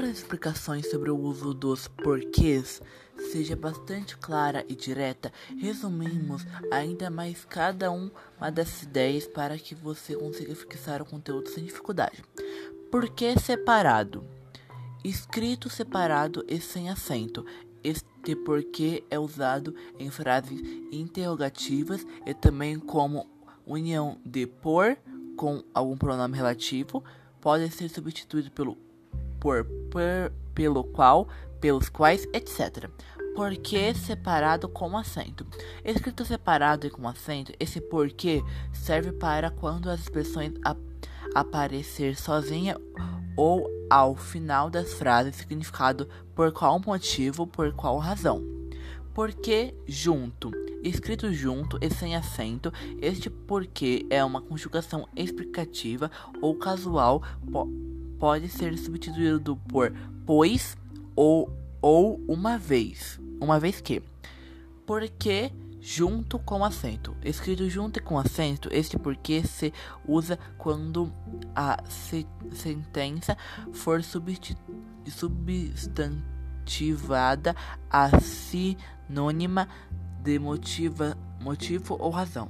as explicações sobre o uso dos porquês seja bastante clara e direta, resumimos ainda mais cada uma dessas ideias para que você consiga fixar o conteúdo sem dificuldade. Porquê separado? Escrito separado e sem acento. Este porquê é usado em frases interrogativas e também como união de por com algum pronome relativo. Pode ser substituído pelo por, por pelo qual, pelos quais, etc. Porquê separado com acento. Escrito separado e com acento, esse porquê serve para quando as expressões ap aparecer sozinha ou ao final das frases significado por qual motivo, por qual razão. Porque junto, escrito junto e sem acento, este porquê é uma conjugação explicativa ou casual, pode ser substituído por pois ou, ou uma vez, uma vez que. Porque junto com acento. Escrito junto com acento, este porquê se usa quando a se sentença for substantivada a sinônima de motiva, motivo ou razão.